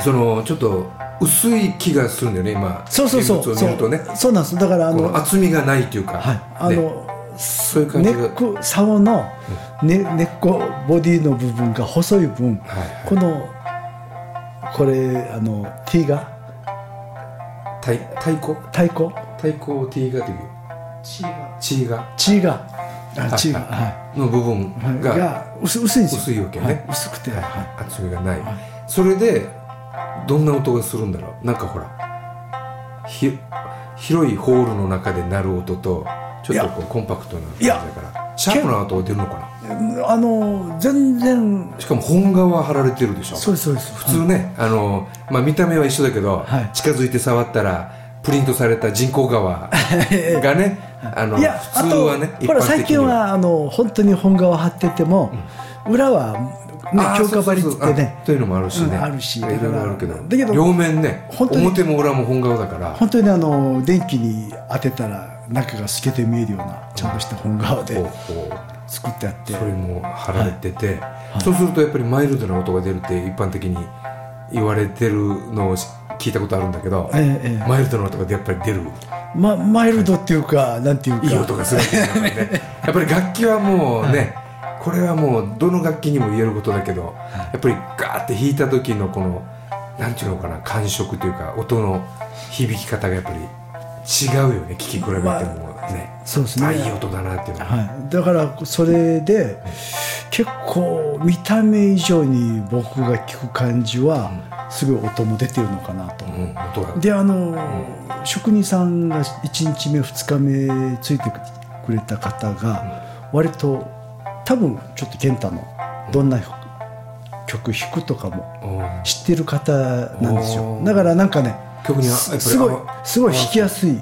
S2: そのちょっと薄い気がするんだよね今。
S1: そうそうそう。
S2: 現物を見るとね。
S1: そうそうなんです。だからあ
S2: こ
S1: の
S2: の厚みがないというか、
S1: はい。あ
S2: ね
S1: の、
S2: そういう感じが。
S1: ネック竿の、ね、根っこボディの部分が細い分、
S2: はいはい。
S1: このこれあの T が？
S2: 太太鼓？
S1: 太鼓？
S2: 太鼓を T がという。
S3: 血が。
S2: 血が。
S1: 血が。あ血が
S2: はい。
S1: は
S2: の部分
S1: い、はい、
S2: が
S1: が薄薄いんですよ。
S2: 薄いわけね。
S1: はい。薄くて、
S2: はい。
S1: は
S2: 厚みがない、それでどんな音がするんだろう？なんかほらひ広いホールの中で鳴る音とちょっとこうコンパクトな感じだから。シャープな音が出るのかな？い
S1: あの全然。
S2: しかも本革貼られてるでしょ？
S1: そうですそうです。
S2: 普通ね、あのまあ、見た目は一緒だけど、
S1: はい。
S2: 近づいて触ったらプリントされた人工革 がねあの
S1: いや
S2: 普通はね
S1: ほら最近はあの本当に本革貼ってても、裏は、ね、
S2: あー
S1: 強化張りってね。
S2: あというのもあるしね、
S1: うんあるし
S2: いろいろあるけど。
S1: だけど
S2: 両面ね
S1: 本当に
S2: 表も裏も本革だから。
S1: 本当にあの電気に当てたら中が透けて見えるようなちゃんとした本革で作ってあって、
S2: それも貼られてて、そうするとやっぱりマイルドな音が出るって一般的に言われてるのを聞いたことあるんだけど、
S1: ええええ。
S2: マイルドな音がやっぱり出る。
S1: ま、マイルドっていうか、なんていうか。
S2: いい音がするね。やっぱり楽器はもうね、これはもうどの楽器にも言えることだけど、やっぱりガーって弾いた時のこのなんていうのかな感触というか音の響き方がやっぱり違うよね聴き比べてもね、
S1: そうですね。
S2: あいい音だなっていうのは、
S1: はい、だからそれで結構見た目以上に僕が聞く感じはすごい音も出てるのかなと。
S2: うん、
S1: であの、職人さんが1日目2日目ついてくれた方が割と多分ちょっと健太のどんな曲弾くとかも
S2: うん。
S1: 知ってる方なんですよ。だからなんかね
S2: 曲には
S1: すすごい
S2: あ
S1: すごい弾きやすい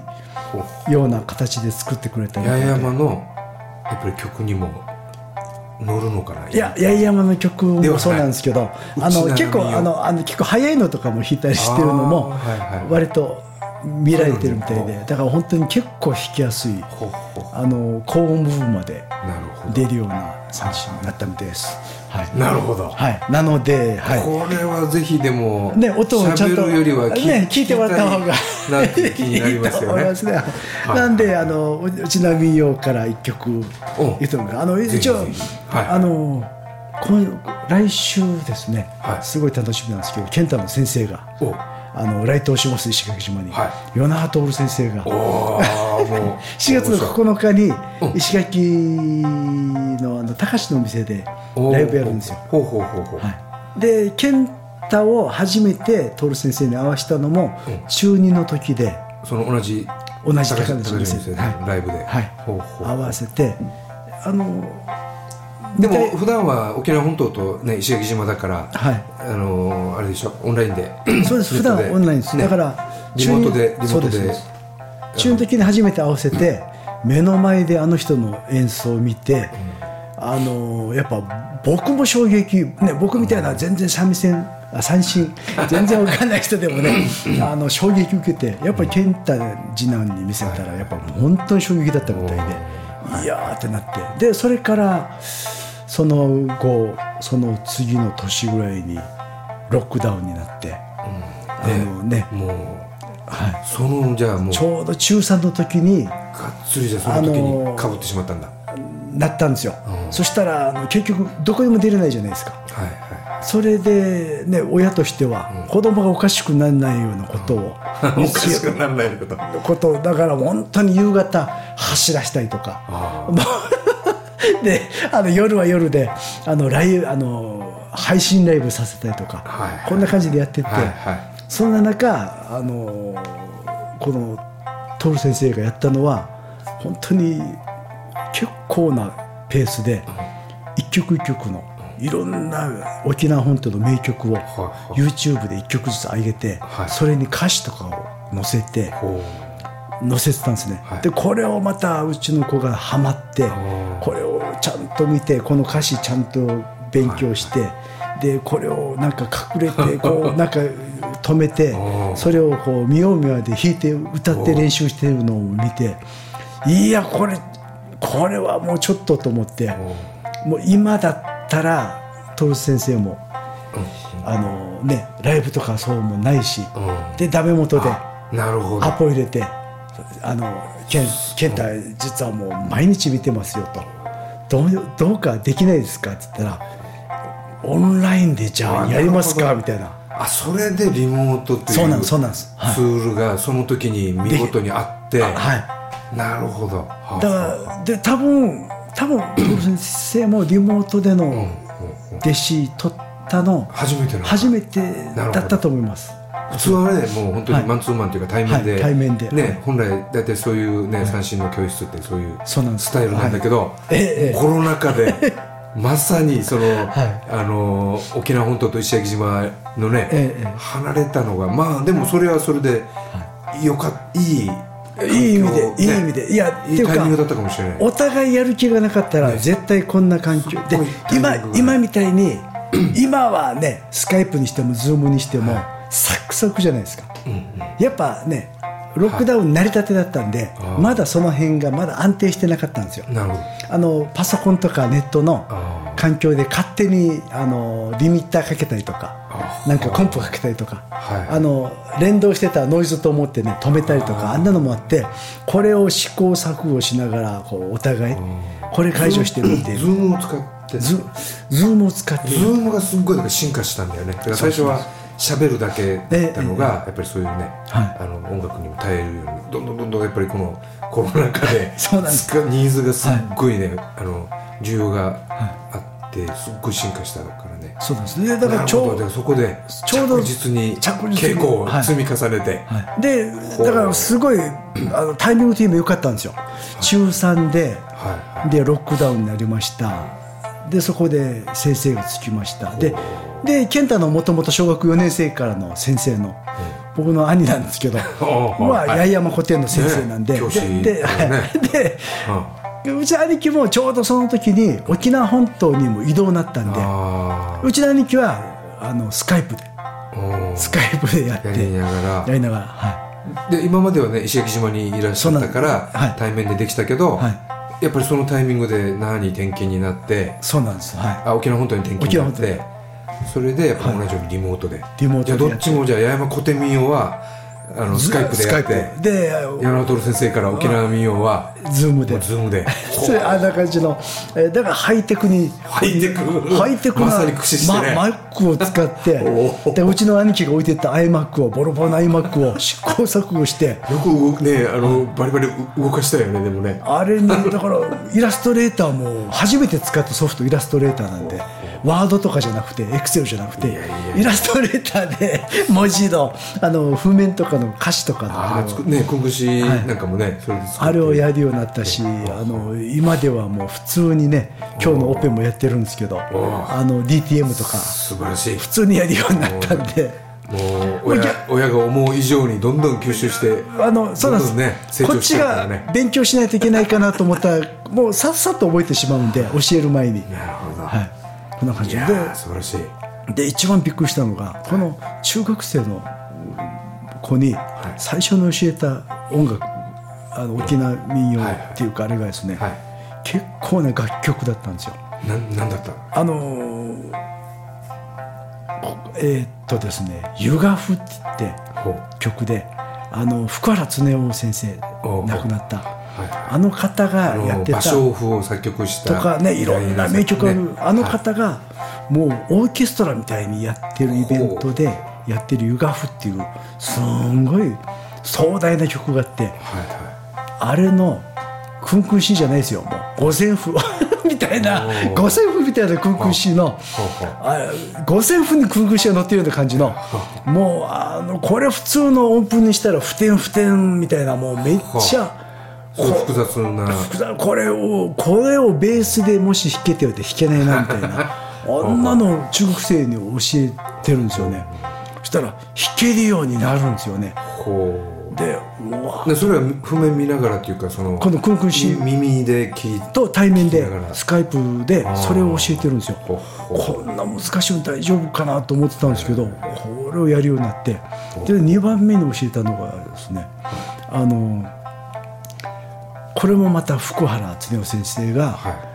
S2: こ
S1: ような形で作ってくれた
S2: 八重山のやっぱり曲にも乗るのかない
S1: や八重山の曲もそうなんですけどあ
S2: の
S1: 結構あのあの結構早いのとかも弾いたりしてるのも割と見られてるみたいでだから本当に結構弾きやすいあの高音部分まで
S2: うなるほど。
S1: 出るような三振になったみたいです。はい、
S2: なるほど。
S1: はい、なので、はい、
S2: これはぜひでも、
S1: ね音をちゃんと
S2: よりは聞,、
S1: ね、聞いてもらった方が
S2: なって気になります
S1: いいと
S2: よね
S1: 思いますね。
S2: はい。
S1: なんであのうちな民謡から一曲
S2: お
S1: 言ってもらうあの一応
S2: はい。
S1: あの今来週ですね、
S2: はい。
S1: すごい楽しみなんですけど健太の先生が
S2: お
S1: あの来島します石垣島に、
S2: は
S1: 与那覇徹先生が。
S2: おーもう
S1: 4月の9日に
S2: うん。
S1: 石垣のあの高志のお店でライブやるんですよ。
S2: ほうほうほうほう、
S1: はい、で健太を初めて徹先生に会わせたのも
S2: うん。
S1: 中2の時で
S2: その同じ
S1: 同じ
S2: 高橋
S1: 高橋先生
S2: 高橋先生で、
S1: はい。
S2: ライブで、
S1: はい。
S2: ほうほう。
S1: 会わせてあの
S2: でも
S1: で
S2: 普段は沖縄本島と、ね、石垣島だから、
S1: はい。
S2: あのーあれでしょ？オンラインで。
S1: そうです。普段はオンラインです、
S2: ね。
S1: だから
S2: リモートでリモートで。す
S1: そうす。中の時に初めて合わせて目の前であの人の演奏を見て、あのやっぱ僕も衝撃、ね、僕みたいな全然三味線あ三振全然わかんない人でもねあの衝撃受けてやっぱり健太次男に見せたらやっぱ本当に衝撃だったみたいでいやーってなって。でそれからその後その次の年ぐらいにロックダウンになって、あのね。
S2: もう
S1: はい、
S2: そのじゃあもう。
S1: ちょうど中3の時に
S2: がっつりじゃあその時
S1: あのー
S2: にかぶってしまったんだ、
S1: なったんですよ、
S2: うん。
S1: そしたらあの結局どこにも出れないじゃないですか。
S2: はいは
S1: それで、ね、親としては子供がおかしくならないようなことを、
S2: い おかしくならないこと。
S1: ことだから本当に夕方走らしたりとか であの夜は夜であのライブあの配信ライブさせたりとか、
S2: はい
S1: こんな感じでやってって、
S2: はいはい。
S1: そんな中あのこの徹先生がやったのは本当に結構なペースで一曲一曲のいろんな沖縄本島の名曲を
S2: はい
S1: YouTube で一曲ずつ上げて、
S2: はい。
S1: それに歌詞とかを載せて
S2: ほ
S1: 載せてたんですね、
S2: はい。
S1: でこれをまたうちの子がハマって
S2: ー。
S1: これをちゃんと見てこの歌詞ちゃんと勉強して、でこれをなんか隠れて こうなんか止めてそれをこう見よう見まで弾いて歌って練習してるのを見ていやこれこれはもうちょっとと思ってもう今だったら徹先生もあのねライブとかそうもないし
S2: うん。
S1: でダメ元でアポ入れてあの健健太実はもう毎日見てますよと。どうどうかできないですか？って言ったらオンラインでじゃあやりますか？みたいな。
S2: あそれでリモートっていう
S1: そうなんそうなんです。はい。
S2: ツールがその時に見事にあって。
S1: はい。
S2: なるほど。はあ
S1: だからで多分多分徹先生もリモートでの弟子取ったの
S2: 初めての
S1: 初めてだったと思います
S2: 普通はねもう本当
S1: はい。
S2: にマンツーマンというか対面で、
S1: はい対面で。
S2: ね本来大体そういうね三振の教室ってそういうスタイルなんだけど、コロナ禍で まさにその、
S1: はい。
S2: あの沖縄本島と石垣島のね、離れたのがまあでもそれはそれでよかっいい
S1: いい意味で
S2: 環境
S1: いい意味で。いや
S2: いいタイミングだったかもしれない。
S1: お互いやる気がなかったら絶対こんな環境。で今
S2: が。
S1: 今みたいに今はね Skype にしても Zoom にしてもサクサクじゃないですか。やっぱねロックダウン成り立てだったんで
S2: あー
S1: まだその辺がまだ安定してなかったんですよ。あのパソコンとかネットの
S2: あ
S1: 環境で勝手にあのリミッターかけたりとか
S2: あ
S1: なんかコンプかけたりとか、
S2: はい。
S1: あの連動してたノイズと思ってね止めたりとかあんなのもあってこれを試行錯誤しながらこうお互いこれ解除してるっていう。
S2: Zoom を使って。
S1: ズ Zoom を使って。
S2: Zoom がすっごい進化したんだよね。最初は喋るだけだったのがやっぱりそういうね、
S1: はい。
S2: あの音楽にも耐えるようにどんどんどんどんやっぱりこのコロナ禍で
S1: そうなんです。
S2: ニーズがすっごいね、あの需要があってすっごい進化したからね。
S1: そうなんです。ねだからちょう
S2: どそこで
S1: ちょうど
S2: 着実に稽古を積み重ねて、
S1: はい、でだからすごい あのタイミング的にも良かったんですよ。中3で
S2: はいはい。
S1: でロックダウンになりました。でそこで先生がつきました。でで健太のもともと小学4年生からの先生の僕の兄なんですけど
S2: お
S1: まあ
S2: はい。
S1: 八重山古典の先生なんで、で うちの兄貴もちょうどその時に沖縄本島にも移動になったんで
S2: あ
S1: うちの兄貴はあの Skype で Skype でやって
S2: やりながら。
S1: やりながらはい。
S2: で今まではね石垣島にいらっしゃったから、
S1: はい。
S2: 対面でできたけど、
S1: はい。
S2: やっぱりそのタイミングで那覇に転勤になって
S1: そうなんです。はい。
S2: あ沖縄本島に転勤になっ
S1: 沖
S2: てそれでやっぱ同じようにリモートで、
S1: リモートで
S2: どっちもじゃあ八重山古典民謡はあの Skype でやって。
S1: で
S2: 山本先生から沖縄民謡は
S1: Zoom で。
S2: Zoom で。
S1: あんな感じの、えーだからハイテクに。
S2: ハイテク。
S1: ハイテクな
S2: まさに駆使してね。
S1: ママックを使って。
S2: お
S1: でうちの兄貴が置いてった iMac をボロボロの iMac を 試行錯誤して。
S2: よく動くねあのバリバリ動かしたよねでもね。
S1: あれにだからイラストレーターも初めて使ったソフトイラストレーターなんでワードとかじゃなくてエクセルじゃなくてイラストレーターで 文字のあの譜面とかの歌詞とかの。
S2: ああ作ね今串なんかもね、それ
S1: をやるようになったし、あの今ではもう普通にね、今日のオペもやってるんですけど、あの DTM とか
S2: 素晴らしい。
S1: 普通にやるようになったんで、
S2: もう親親が思う以上にどんどん吸収して
S1: あのそうなんです、
S2: ね。
S1: こっちが勉強しないといけないかなと思ったら、もうさっさと覚えてしまうんで、教える前に。
S2: なるほど、
S1: はい、こんな感
S2: い、
S1: じで
S2: 素晴らしい。
S1: で一番びっくりしたのがこの中学生の子に最初に教えた音楽あの沖縄民謡っていうかあれがですね、
S2: はい。
S1: 結構な楽曲だったんですよ。
S2: なんなんだった？
S1: あのえーっとですね「湯がふ」って曲であの福原恒夫先生亡くなった
S2: はい
S1: あの方がやってた。
S2: 芭蕉布を作曲した
S1: とかねいろんな名曲ある、
S2: ね
S1: あの方がもうオーケストラみたいにやってるイベントでやってる「湯がふ」っていうすんごい壮大な曲があって
S2: はいはい。
S1: あれのクンクンシーじゃないですよ。もう五線譜。みたいな五線譜みたいなクンクンシーの五線譜にクンクンシーが乗ってるような感じのもうあのこれ普通の音符にしたら「ふてんふてん」みたいなもうめっちゃ。
S2: 複雑な。
S1: 複雑これをこれをベースでもし弾けてよって弾けないなみたいな。あんなの中学生に教えてるんですよね。そしたら弾けるようになるんですよね。
S2: こ
S1: でうわ
S2: うでそれは譜面見ながらっていうかその
S1: このクンクンシー
S2: み耳で聞いて
S1: と対面でスカイプでそれを教えてるんですよ。こんな難しいの大丈夫かなと思ってたんですけどこれをやるようになって。で2番目に教えたのがですねあのこれもまた福原恒夫先生が、
S2: はい。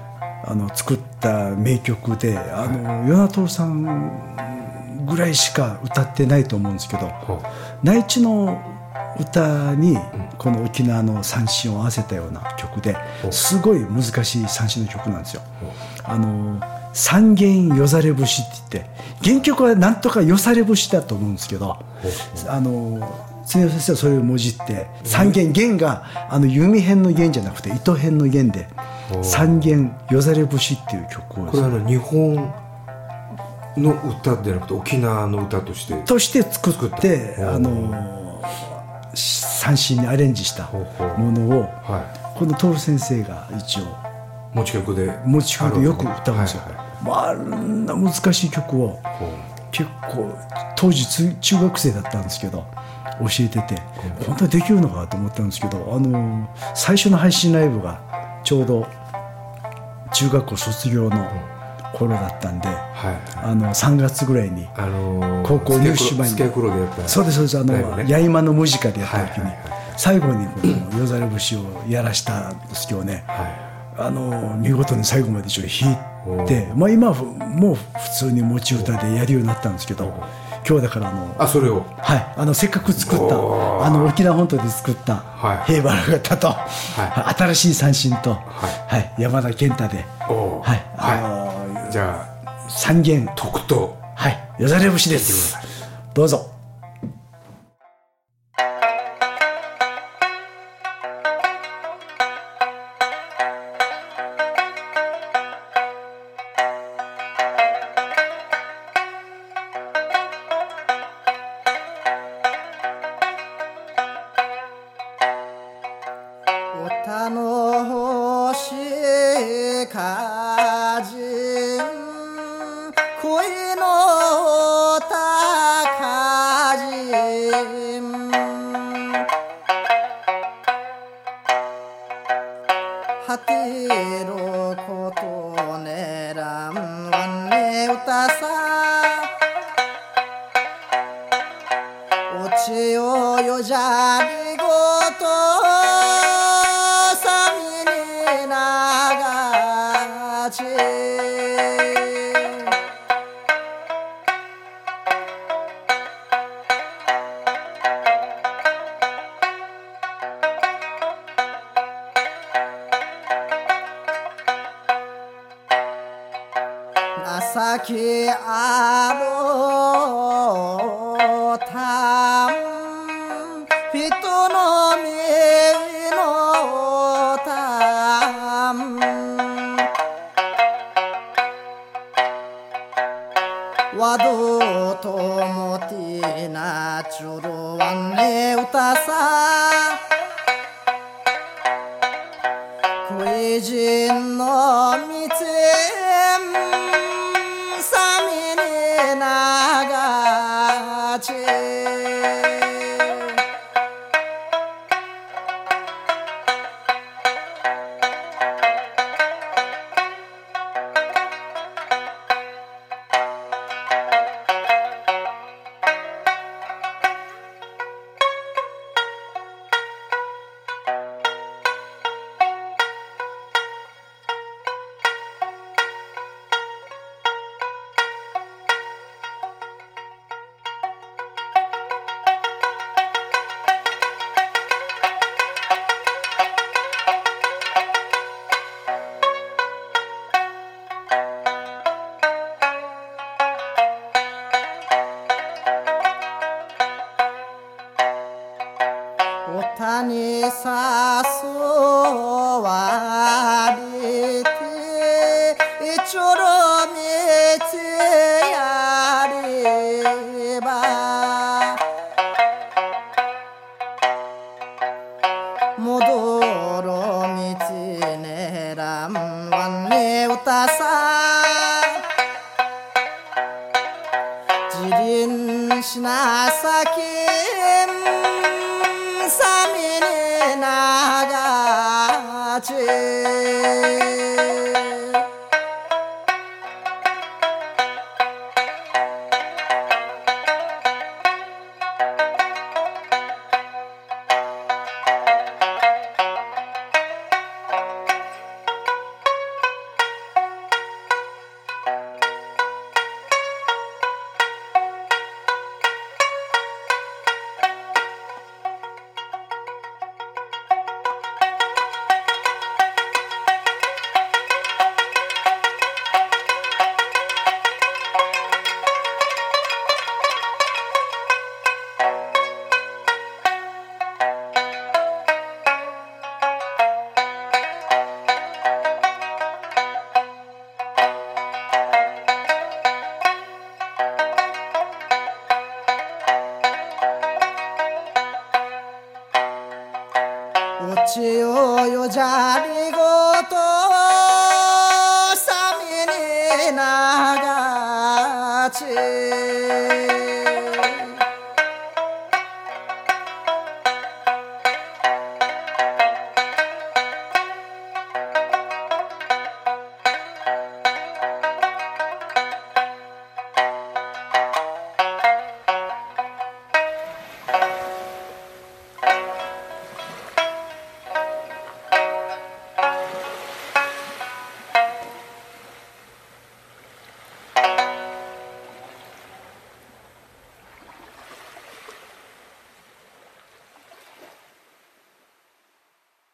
S1: あの作った名曲であの与那徹さんぐらいしか歌ってないと思うんですけど
S2: ほ
S1: 内地の歌にこの沖縄の三振を合わせたような曲ですごい難しい三振の曲なんですよ。あの三弦よざれ節って言って原曲はなんとかよされ節だと思うんですけどあの常先生はそれをもじって三弦弦があの弓編の弦じゃなくて糸編の弦で三弦よざれ節っていう曲を
S2: これは日本の歌じゃなくて沖縄の歌として
S1: として作
S2: 作っ
S1: てあの三振にアレンジしたものを
S2: は
S1: この徹先生が一応
S2: い持ち曲で。
S1: 持ち込んでよく歌うんですよ。
S2: はいはい。
S1: まああんな難しい曲を結構当時つ中学生だったんですけど教えてて本当にできるのかと思ったんですけどあの最初の配信ライブがちょうど中学校卒業の頃だったんで
S2: はい。
S1: あの3月ぐらいに
S2: あのー
S1: 高校入試前に。そうですそうです。あの八重間のムジカでやった時に最後にこの夜ざれ節をやらしたんですけどね。
S2: は
S1: あの見事に最後まで一応弾いて、まあ、今はもう普通に持ち歌でやるようになったんですけど今日だからあの
S2: いあそれを？
S1: はい、あのせっかく作ったあの沖縄本島で作った
S2: はい。
S1: 平原型と、新しい三振と、はい。山田健太で、はい。
S2: は
S1: あの
S2: い。じゃあ
S1: 三弦
S2: 特等
S1: はい。よざれ節です。どうぞ